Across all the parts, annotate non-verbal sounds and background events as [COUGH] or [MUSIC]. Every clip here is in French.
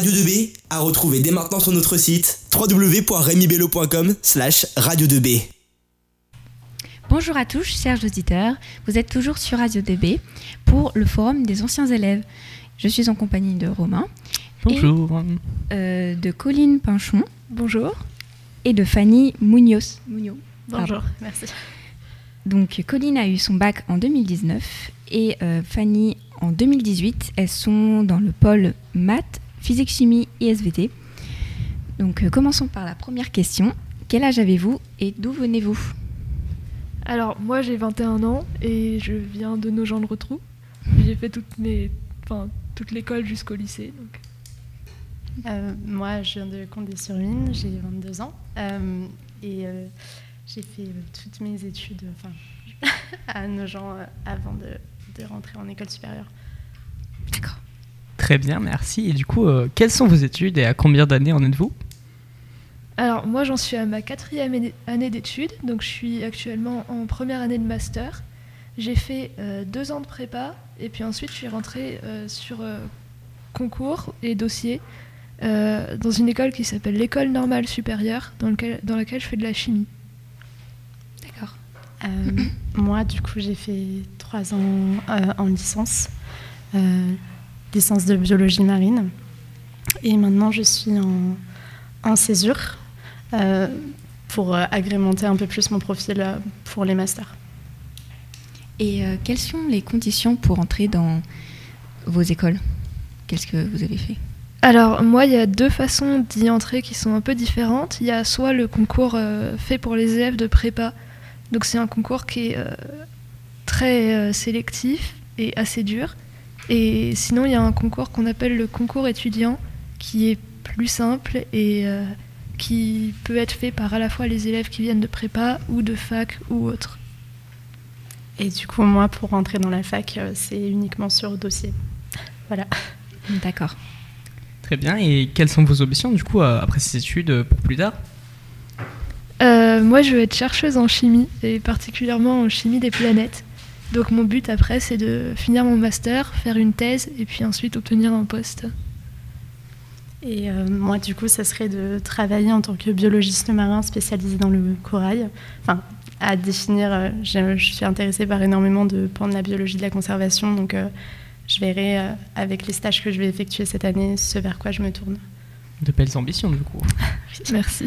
Radio 2B à retrouver dès maintenant sur notre site www.remibello.com slash radio 2B. Bonjour à tous, chers auditeurs. Vous êtes toujours sur Radio 2B pour le forum des anciens élèves. Je suis en compagnie de Romain. Bonjour. Et, de Colline Pinchon. Bonjour. Et de Fanny Munoz. Bonjour, merci. Donc Colline a eu son bac en 2019 et euh, Fanny en 2018. Elles sont dans le pôle maths, physique, chimie et SVT. Donc euh, commençons par la première question. Quel âge avez-vous et d'où venez-vous? Alors moi j'ai 21 ans et je viens de Nogent-le-Rotrou. J'ai fait toute, mes, enfin, toute l'école jusqu'au lycée. Donc. Euh, moi je viens de Condé-sur-Huine, j'ai 22 ans et j'ai fait toutes mes études [LAUGHS] à Nogent avant de, de rentrer en école supérieure. D'accord. Très bien, merci. Et du coup, euh, quelles sont vos études et à combien d'années en êtes-vous? Alors, moi, j'en suis à ma quatrième année d'études, donc je suis actuellement en première année de master. J'ai fait euh, deux ans de prépa, et puis ensuite, je suis rentrée euh, sur concours et dossier dans une école qui s'appelle l'école normale supérieure, dans, dans laquelle je fais de la chimie. D'accord. moi, du coup, j'ai fait trois ans euh, en licence, euh, licence de biologie marine. Et maintenant, je suis en, en césure euh, pour agrémenter un peu plus mon profil pour les masters. Et quelles sont les conditions pour entrer dans vos écoles? Qu'est-ce que vous avez fait? Alors moi, il y a deux façons d'y entrer qui sont un peu différentes. Il y a soit le concours fait pour les élèves de prépa, donc c'est un concours qui est très euh, sélectif et assez dur. Et sinon, il y a un concours qu'on appelle le concours étudiant, qui est plus simple et euh, qui peut être fait par à la fois les élèves qui viennent de prépa ou de fac ou autre. Et du coup, moi, pour rentrer dans la fac, euh, c'est uniquement sur dossier. Voilà. D'accord. Très bien. Et quelles sont vos ambitions, du coup, après ces études, pour plus tard? Moi, je veux être chercheuse en chimie, et particulièrement en chimie des planètes. Donc mon but après, c'est de finir mon master, faire une thèse et puis ensuite obtenir un poste. Et euh, moi, du coup, ça serait de travailler en tant que biologiste marin spécialisé dans le corail. Enfin, à définir, euh, je, suis intéressée par énormément de pans de la biologie de la conservation, donc euh, je verrai avec les stages que je vais effectuer cette année ce vers quoi je me tourne. De belles ambitions, du coup. [LAUGHS] Merci.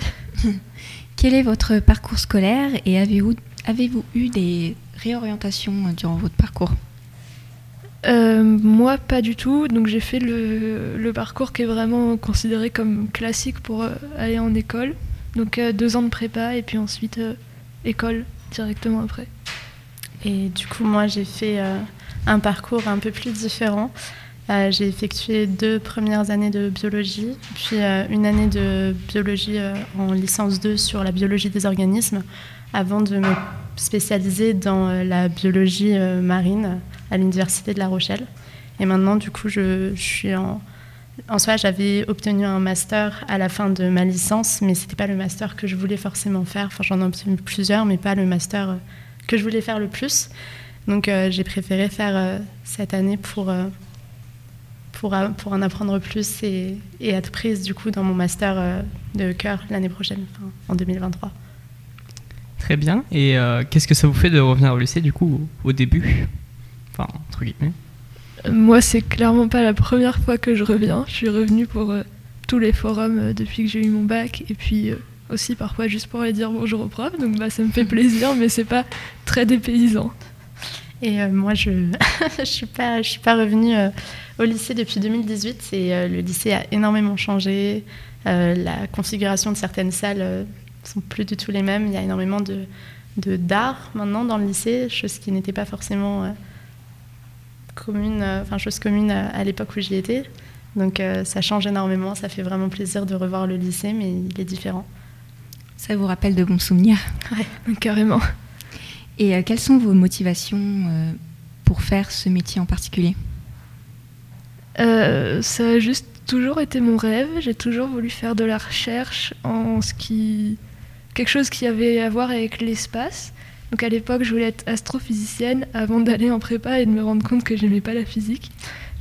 Quel est votre parcours scolaire et avez-vous avez eu des réorientation euh, durant votre parcours euh, moi, pas du tout. Donc, j'ai fait le, parcours qui est vraiment considéré comme classique pour euh, aller en école. Donc, deux ans de prépa et puis ensuite école directement après. Et du coup, moi, j'ai fait un parcours un peu plus différent. J'ai effectué deux premières années de biologie, puis une année de biologie en licence 2 sur la biologie des organismes, avant de me spécialisée dans euh, la biologie euh, marine à l'université de La Rochelle. Et maintenant, du coup, je, suis en, en soi, j'avais obtenu un master à la fin de ma licence, mais c'était pas le master que je voulais forcément faire. Enfin, j'en ai obtenu plusieurs, mais pas le master euh, que je voulais faire le plus. Donc, j'ai préféré faire cette année pour, pour, pour en apprendre plus et, et, être prise du coup dans mon master de cœur l'année prochaine, en 2023. Très bien. Et euh, qu'est-ce que ça vous fait de revenir au lycée, du coup, au, début? Enfin, entre guillemets. Moi, c'est clairement pas la première fois que je reviens. Je suis revenue pour euh, tous les forums euh, depuis que j'ai eu mon bac. Et puis aussi parfois juste pour aller dire bonjour aux profs. Donc bah, ça me fait [LAUGHS] plaisir, mais c'est pas très dépaysant. Et moi, je [LAUGHS] ne suis, pas, je suis pas revenue au lycée depuis 2018. Et le lycée a énormément changé. la configuration de certaines salles sont plus du tout les mêmes. Il y a énormément de d'art maintenant dans le lycée, chose qui n'était pas forcément euh, commune, euh, enfin chose commune à, l'époque où j'y étais. Donc euh, ça change énormément, ça fait vraiment plaisir de revoir le lycée, mais il est différent. Ça vous rappelle de bons souvenirs? Oui, [LAUGHS] carrément. Et quelles sont vos motivations pour faire ce métier en particulier? Ça a juste toujours été mon rêve. J'ai toujours voulu faire de la recherche en ce qui quelque chose qui avait à voir avec l'espace. Donc à l'époque, je voulais être astrophysicienne avant d'aller en prépa et de me rendre compte que j'aimais pas la physique.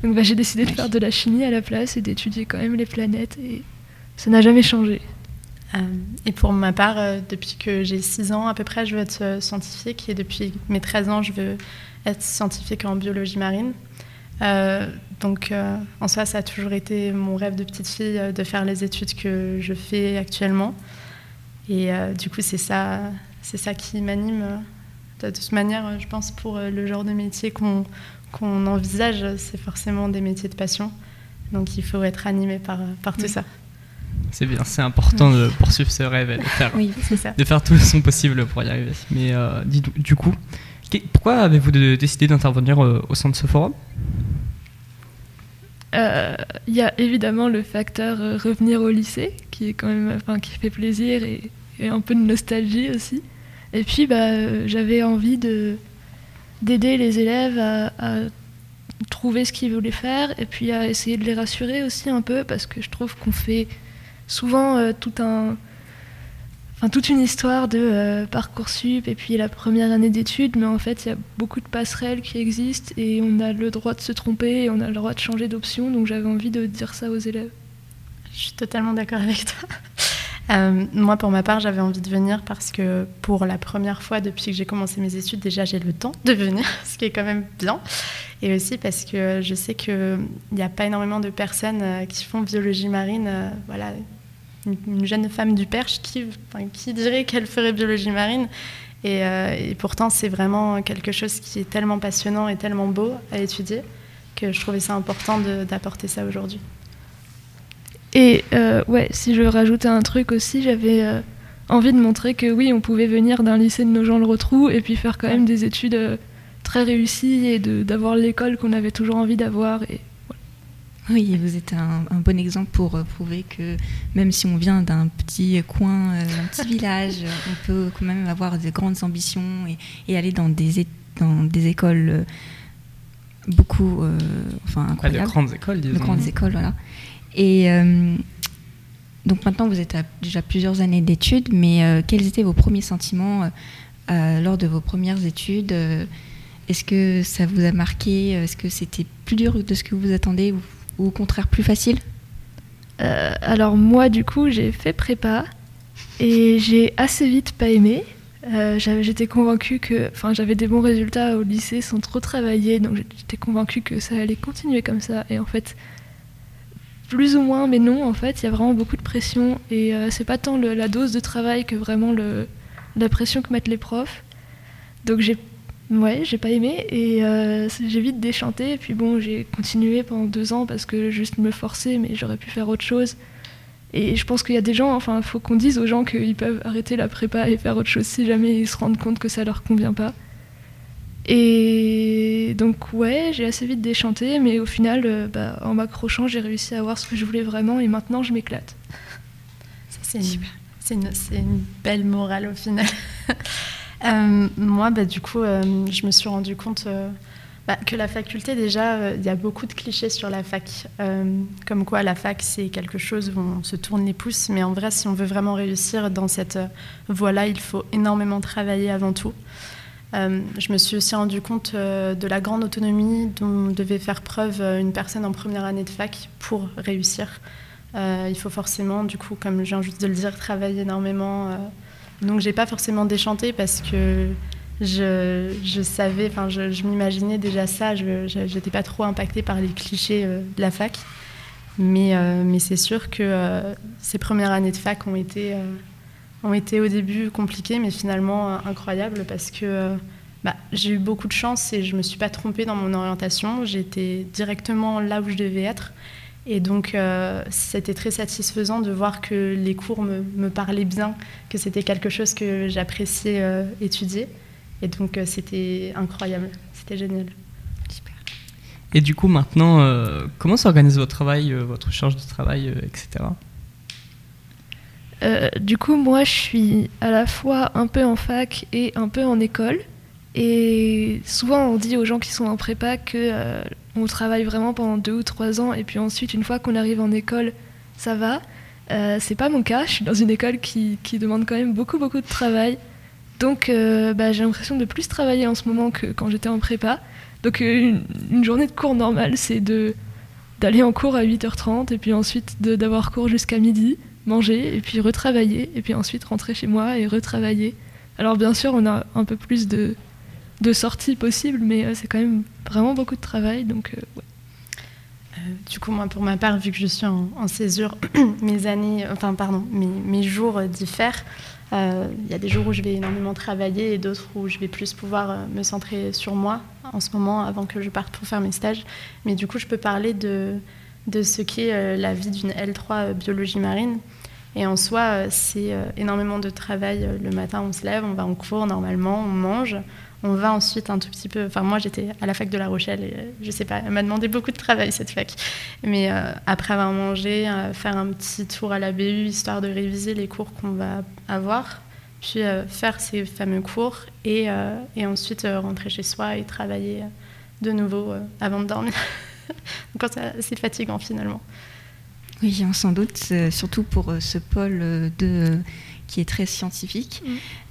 Donc bah, j'ai décidé de faire de la chimie à la place et d'étudier quand même les planètes et ça n'a jamais changé. Euh, et pour ma part, euh, depuis que j'ai 6 ans à peu près, je veux être euh, scientifique et depuis mes 13 ans, je veux être scientifique en biologie marine. Donc en soi, ça a toujours été mon rêve de petite fille de faire les études que je fais actuellement. Et du coup, c'est ça, c'est ça qui m'anime. De toute manière, je pense pour le genre de métier qu'on qu'on envisage, c'est forcément des métiers de passion. Donc il faut être animé par, par tout ça. C'est bien, c'est important de poursuivre ce rêve et de faire, [LAUGHS] oui, ça. de faire tout son possible pour y arriver. Mais euh, du coup, pourquoi avez-vous décidé d'intervenir euh, au sein de ce forum? Euh, Il y a évidemment le facteur revenir au lycée, qui est quand même, enfin, qui fait plaisir et, un peu de nostalgie aussi. Et puis, bah, j'avais envie de d'aider les élèves à, trouver ce qu'ils voulaient faire et puis à essayer de les rassurer aussi un peu parce que je trouve qu'on fait souvent euh, tout un, toute une histoire de euh, Parcoursup et puis la première année d'études, mais en fait, il y a beaucoup de passerelles qui existent et on a le droit de se tromper et on a le droit de changer d'option, donc j'avais envie de dire ça aux élèves. Je suis totalement d'accord avec toi. Euh, moi, pour ma part, j'avais envie de venir parce que pour la première fois depuis que j'ai commencé mes études, déjà j'ai le temps de venir, [LAUGHS] ce qui est quand même bien. Et aussi parce que je sais qu'il n'y a pas énormément de personnes qui font biologie marine. Voilà, une, jeune femme du Perche qui, qui dirait qu'elle ferait biologie marine. Euh, et, pourtant, c'est vraiment quelque chose qui est tellement passionnant et tellement beau à étudier que je trouvais ça important d'apporter ça aujourd'hui. Et euh, ouais, si je rajoutais un truc aussi, j'avais euh, envie de montrer que oui, on pouvait venir d'un lycée de Nogent-le-Rotrou et puis faire quand même des études très réussies et d'avoir l'école qu'on avait toujours envie d'avoir. Et oui, vous êtes un, bon exemple pour euh, prouver que même si on vient d'un petit coin, euh, d'un petit village, on peut quand même avoir de grandes ambitions et, aller dans des, dans des écoles euh, beaucoup enfin, incroyables. de grandes écoles, disons. De grandes écoles, voilà. Et donc maintenant, vous êtes à déjà plusieurs années d'études, mais quels étaient vos premiers sentiments lors de vos premières études Est-ce que ça vous a marqué Est-ce que c'était plus dur de ce que vous attendez au contraire plus facile euh, Alors moi du coup j'ai fait prépa et j'ai assez vite pas aimé. Euh, j'étais convaincue que, enfin j'avais des bons résultats au lycée sans trop travailler, donc j'étais convaincue que ça allait continuer comme ça. Et en fait, plus ou moins, mais non, en fait, il y a vraiment beaucoup de pression et euh, c'est pas tant la dose de travail que vraiment la pression que mettent les profs. Donc j'ai Ouais, j'ai pas aimé et euh, j'ai vite déchanté. Et puis bon, j'ai continué pendant deux ans parce que juste me forcer, mais j'aurais pu faire autre chose. Et je pense qu'il y a des gens, enfin, il faut qu'on dise aux gens qu'ils peuvent arrêter la prépa et faire autre chose si jamais ils se rendent compte que ça leur convient pas. Et donc, ouais, j'ai assez vite déchanté, mais au final, euh, bah, en m'accrochant, j'ai réussi à avoir ce que je voulais vraiment et maintenant je m'éclate. C'est une, une belle morale au final. [LAUGHS] Euh, moi, bah, du coup, euh, je me suis rendu compte euh, bah, que la faculté, déjà, il y a beaucoup de clichés sur la fac. comme quoi, la fac, c'est quelque chose où on se tourne les pouces. Mais en vrai, si on veut vraiment réussir dans cette voie-là, il faut énormément travailler avant tout. je me suis aussi rendu compte de la grande autonomie dont devait faire preuve une personne en première année de fac pour réussir. il faut forcément, du coup, comme viens juste de le dire, travailler énormément donc j'ai pas forcément déchanté parce que je, savais, enfin je, m'imaginais déjà ça, je n'étais pas trop impactée par les clichés euh, de la fac. Mais, euh, mais c'est sûr que euh, ces premières années de fac ont été, ont été au début compliquées, mais finalement incroyables parce que bah, j'ai eu beaucoup de chance et je me suis pas trompée dans mon orientation. J'étais directement là où je devais être. Et donc, euh, c'était très satisfaisant de voir que les cours me, parlaient bien, que c'était quelque chose que j'appréciais euh, étudier. Et donc, euh, c'était incroyable, c'était génial. Super. Et du coup, maintenant, comment s'organise votre travail, votre charge de travail, etc. du coup, moi, je suis à la fois un peu en fac et un peu en école. Et souvent, on dit aux gens qui sont en prépa que euh, on travaille vraiment pendant deux ou trois ans, et puis ensuite, une fois qu'on arrive en école, ça va. Euh, c'est pas mon cas. Je suis dans une école qui, qui demande quand même beaucoup, beaucoup de travail. Donc, euh, bah, j'ai l'impression de plus travailler en ce moment que quand j'étais en prépa. Donc une, une journée de cours normale, c'est de d'aller en cours à 8h30 et puis ensuite d'avoir cours jusqu'à midi, manger et puis retravailler et puis ensuite rentrer chez moi et retravailler. Alors bien sûr, on a un peu plus de, de sorties possibles, mais euh, c'est quand même vraiment beaucoup de travail. Donc euh. Euh, du coup, moi, pour ma part, vu que je suis en, césure, [COUGHS] mes années, enfin, pardon, mes, mes jours diffèrent. Il y a des jours où je vais énormément travailler et d'autres où je vais plus pouvoir me centrer sur moi en ce moment avant que je parte pour faire mes stages. Mais du coup, je peux parler de, de ce qu'est la vie d'une L3 euh, biologie marine. Et en soi, c'est énormément de travail. Le matin, on se lève, on va en cours normalement, on mange. On va ensuite un tout petit peu. Enfin, moi, j'étais à la fac de La Rochelle et euh, je sais pas, elle m'a demandé beaucoup de travail cette fac. Mais euh, après avoir mangé, euh, faire un petit tour à la BU histoire de réviser les cours qu'on va avoir, puis faire ces fameux cours et, et ensuite rentrer chez soi et travailler de nouveau avant de dormir. [LAUGHS] Donc, c'est fatigant finalement. Oui, hein, sans doute, euh, surtout pour euh, ce pôle euh, de, qui est très scientifique.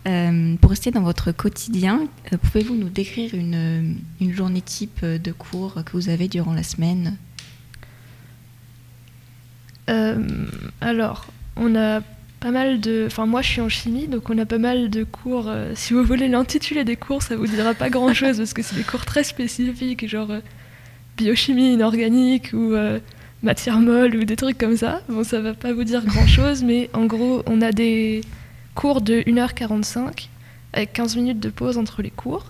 Euh, pour rester dans votre quotidien, pouvez-vous nous décrire une, une journée type de cours que vous avez durant la semaine? Euh, alors, on a pas mal de. Enfin, moi, je suis en chimie, donc on a pas mal de cours. euh, si vous voulez l'intitulé des cours, ça vous dira pas grand-chose [LAUGHS] parce que c'est des cours très spécifiques, genre euh, biochimie inorganique ou euh, matière molle ou des trucs comme ça. Bon, ça va pas vous dire grand-chose, mais en gros, on a des cours de 1h45 avec 15 minutes de pause entre les cours.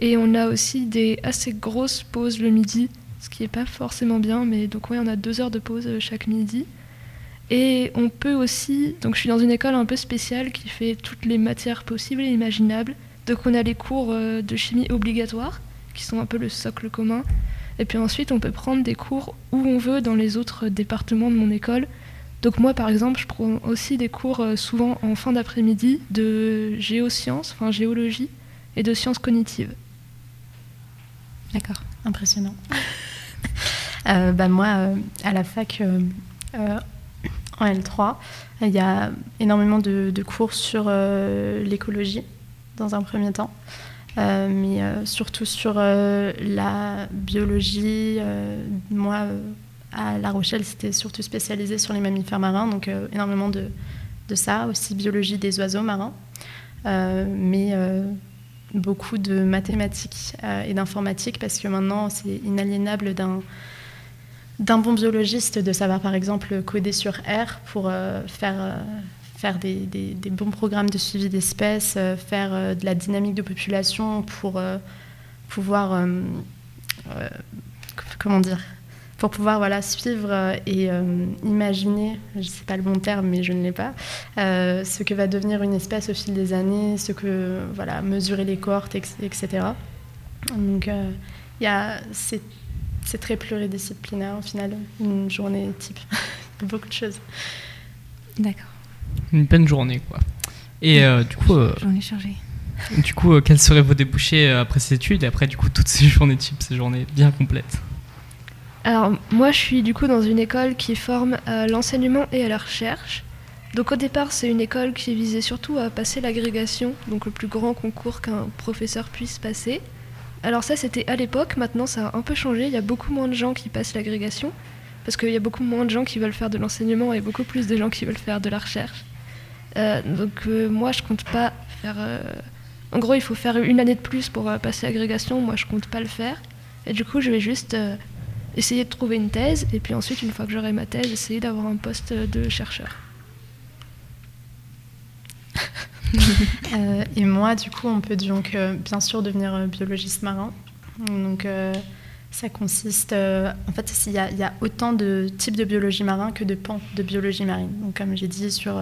Et on a aussi des assez grosses pauses le midi, ce qui est pas forcément bien, mais donc oui, on a deux heures de pause euh, chaque midi. Et on peut aussi, donc je suis dans une école un peu spéciale qui fait toutes les matières possibles et imaginables. Donc on a les cours euh, de chimie obligatoires, qui sont un peu le socle commun. Et puis ensuite, on peut prendre des cours où on veut dans les autres départements de mon école. Donc moi, par exemple, je prends aussi des cours euh, souvent en fin d'après-midi de géosciences, enfin géologie, et de sciences cognitives. D'accord. Impressionnant. [LAUGHS] Euh, bah, moi, euh, à la fac, euh, en L3, il y a énormément de, cours sur l'écologie, dans un premier temps, Euh, mais euh, surtout sur euh, la biologie. Moi, à La Rochelle, c'était surtout spécialisé sur les mammifères marins, donc énormément de, de ça, aussi biologie des oiseaux marins. Mais beaucoup de mathématiques et d'informatique parce que maintenant c'est inaliénable d'un d'un bon biologiste de savoir par exemple coder sur R pour faire, faire des, bons programmes de suivi d'espèces, euh, faire euh, de la dynamique de population pour euh, pouvoir comment dire pour pouvoir voilà, suivre et imaginer, je ne sais pas le bon terme, mais je ne l'ai pas, ce que va devenir une espèce au fil des années, ce que voilà, mesurer les cohortes, etc. Donc, euh, y a, c'est, c'est très pluridisciplinaire au final, une journée type, [LAUGHS] beaucoup de choses. D'accord. Une pleine journée, quoi. Et euh, du coup, euh, J'en ai chargé. du coup euh, quels seraient vos débouchés après ces études et après, du coup, toutes ces [LAUGHS] journées types, ces journées bien complètes? Alors moi je suis du coup dans une école qui forme à l'enseignement et à la recherche. Donc au départ c'est une école qui visait surtout à passer l'agrégation, donc le plus grand concours qu'un professeur puisse passer. Alors ça c'était à l'époque, maintenant ça a un peu changé, il y a beaucoup moins de gens qui passent l'agrégation, parce qu'il y a beaucoup moins de gens qui veulent faire de l'enseignement et beaucoup plus de gens qui veulent faire de la recherche. Euh, donc euh, moi je compte pas faire... euh, En gros il faut faire une année de plus pour passer l'agrégation, moi je compte pas le faire. Et du coup je vais juste... essayer de trouver une thèse et puis ensuite, une fois que j'aurai ma thèse, essayer d'avoir un poste de chercheur. [LAUGHS] Et moi, du coup, on peut donc bien sûr devenir biologiste marin. Donc, ça consiste. en fait, il y, y a autant de types de biologie marin que de pans de biologie marine. Donc, comme j'ai dit, sur,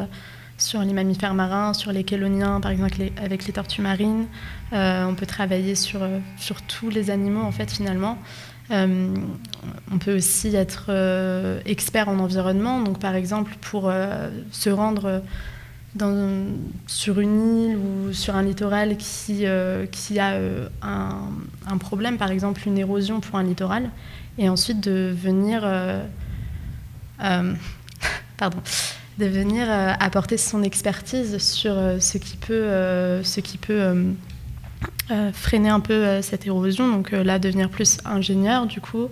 sur les mammifères marins, sur les chéloniens, par exemple, avec les tortues marines. Euh, on peut travailler sur, euh, sur tous les animaux, en fait, finalement. Euh, on peut aussi être expert en environnement. Donc, par exemple, pour se rendre. sur une île ou sur un littoral qui, qui a un, un problème, par exemple une érosion pour un littoral, et ensuite de venir, [LAUGHS] pardon, de venir euh, apporter son expertise sur euh, ce qui peut, euh, ce qui peut freiner un peu cette érosion. Donc là, devenir plus ingénieur, du coup.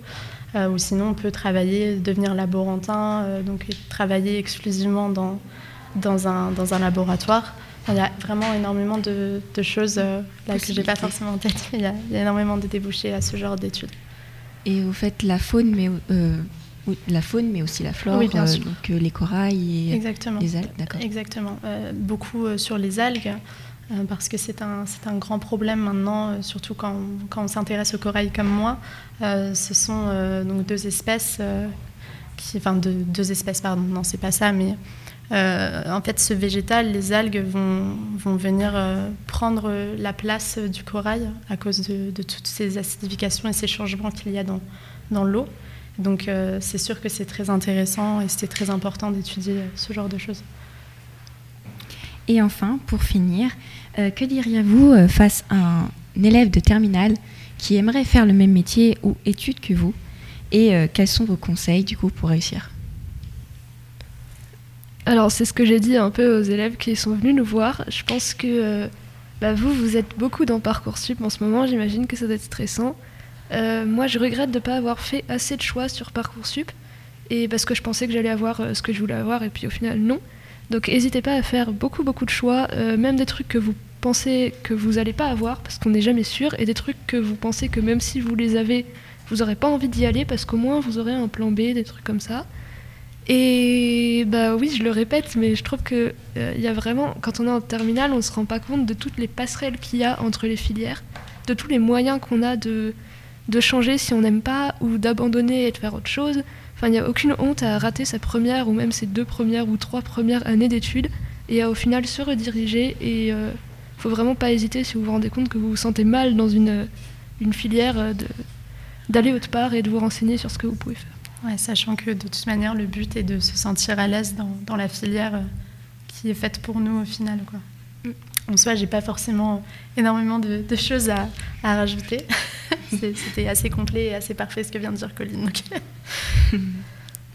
ou sinon, on peut travailler, devenir laborantin, donc travailler exclusivement dans, dans, un, dans un laboratoire. Il y a vraiment énormément de, choses là que j'ai pas forcément en tête. Il y, a, il y, a, énormément de débouchés à ce genre d'études. Et vous faites la faune, mais la faune, mais aussi la flore, bien euh, donc euh, les corails et Exactement. les algues. Exactement. Euh, beaucoup sur les algues, parce que c'est un, un grand problème maintenant, surtout quand, quand on s'intéresse aux corails comme moi. ce sont donc deux espèces, qui, enfin deux, deux espèces, pardon, non, c'est pas ça, mais en fait, ce végétal, les algues vont, vont venir prendre la place du corail à cause de, de, toutes ces acidifications et ces changements qu'il y a dans, dans l'eau. Donc euh, c'est sûr que c'est très intéressant et c'était très important d'étudier ce genre de choses. Et enfin, pour finir, euh, que diriez-vous euh, face à un élève de terminale qui aimerait faire le même métier ou études que vous? Et quels sont vos conseils du coup pour réussir? Alors c'est ce que j'ai dit un peu aux élèves qui sont venus nous voir. Je pense que bah, vous, vous êtes beaucoup dans Parcoursup en ce moment. J'imagine que ça doit être stressant. Euh, moi, je regrette de ne pas avoir fait assez de choix sur Parcoursup, et parce que je pensais que j'allais avoir euh, ce que je voulais avoir, et puis au final, non. Donc, n'hésitez pas à faire beaucoup, beaucoup de choix, euh, même des trucs que vous pensez que vous n'allez pas avoir, parce qu'on n'est jamais sûr, et des trucs que vous pensez que même si vous les avez, vous n'aurez pas envie d'y aller, parce qu'au moins vous aurez un plan B, des trucs comme ça. Et bah oui, je le répète, mais je trouve que il y a vraiment, quand on est en terminale, on se rend pas compte de toutes les passerelles qu'il y a entre les filières, de tous les moyens qu'on a de, de changer si on n'aime pas ou d'abandonner et de faire autre chose. Enfin, il n'y a aucune honte à rater sa première ou même ses deux premières ou trois premières années d'études et à au final se rediriger. Et il euh, faut vraiment pas hésiter si vous vous rendez compte que vous vous sentez mal dans une, une filière euh, d'aller autre part et de vous renseigner sur ce que vous pouvez faire. Ouais, sachant que de toute manière, le but est de se sentir à l'aise dans, dans, la filière euh, qui est faite pour nous au final. Quoi. Mm. En soi, j'ai pas forcément énormément de, choses à, à rajouter. C'était assez complet et assez parfait ce que vient de dire Colline. [LAUGHS]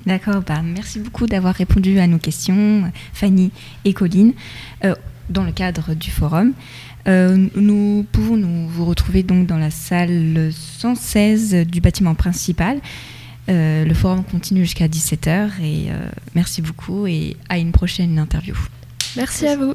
D'accord, bah, merci beaucoup d'avoir répondu à nos questions, Fanny et Colline, euh, dans le cadre du forum. Euh, nous pouvons nous vous retrouver donc dans la salle 116 du bâtiment principal. Euh, le forum continue jusqu'à 17h et merci beaucoup et à une prochaine interview. Merci à vous.